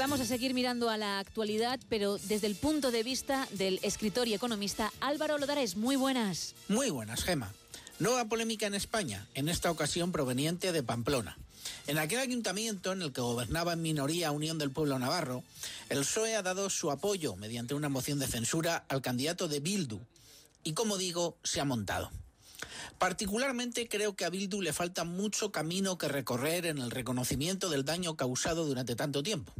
vamos a seguir mirando a la actualidad, pero desde el punto de vista del escritor y economista Álvaro Lodares. Muy buenas. Muy buenas, Gema. Nueva polémica en España, en esta ocasión proveniente de Pamplona. En aquel ayuntamiento en el que gobernaba en minoría Unión del Pueblo Navarro, el PSOE ha dado su apoyo mediante una moción de censura al candidato de Bildu y, como digo, se ha montado. Particularmente creo que a Bildu le falta mucho camino que recorrer en el reconocimiento del daño causado durante tanto tiempo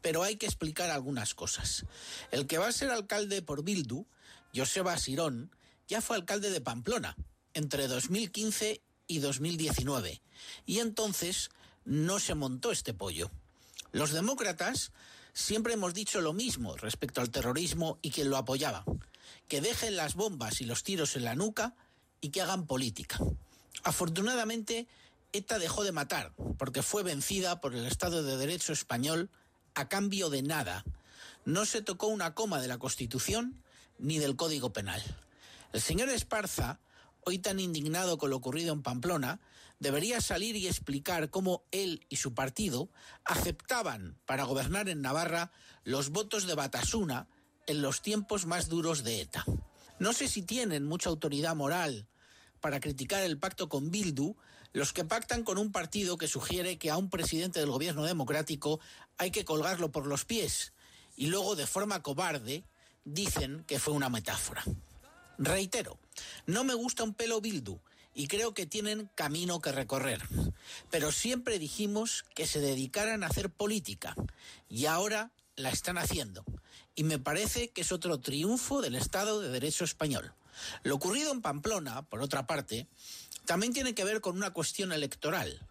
pero hay que explicar algunas cosas. El que va a ser alcalde por Bildu, Joseba Sirón, ya fue alcalde de Pamplona entre 2015 y 2019, y entonces no se montó este pollo. Los demócratas siempre hemos dicho lo mismo respecto al terrorismo y quien lo apoyaba, que dejen las bombas y los tiros en la nuca y que hagan política. Afortunadamente, ETA dejó de matar, porque fue vencida por el Estado de Derecho español a cambio de nada. No se tocó una coma de la Constitución ni del Código Penal. El señor Esparza, hoy tan indignado con lo ocurrido en Pamplona, debería salir y explicar cómo él y su partido aceptaban para gobernar en Navarra los votos de Batasuna en los tiempos más duros de ETA. No sé si tienen mucha autoridad moral para criticar el pacto con Bildu los que pactan con un partido que sugiere que a un presidente del gobierno democrático hay que colgarlo por los pies y luego de forma cobarde dicen que fue una metáfora. Reitero, no me gusta un pelo Bildu y creo que tienen camino que recorrer, pero siempre dijimos que se dedicaran a hacer política y ahora la están haciendo y me parece que es otro triunfo del Estado de Derecho español. Lo ocurrido en Pamplona, por otra parte, también tiene que ver con una cuestión electoral.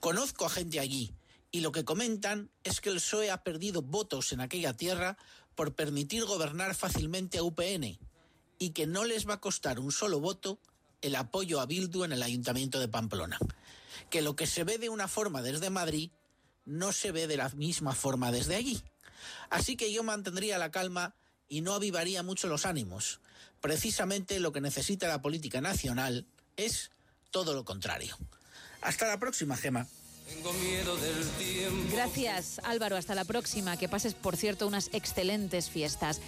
Conozco a gente allí y lo que comentan es que el PSOE ha perdido votos en aquella tierra por permitir gobernar fácilmente a UPN y que no les va a costar un solo voto el apoyo a Bildu en el Ayuntamiento de Pamplona. Que lo que se ve de una forma desde Madrid no se ve de la misma forma desde allí. Así que yo mantendría la calma y no avivaría mucho los ánimos. Precisamente lo que necesita la política nacional es todo lo contrario. Hasta la próxima, Gema. Tengo miedo del tiempo. Gracias, Álvaro. Hasta la próxima. Que pases, por cierto, unas excelentes fiestas.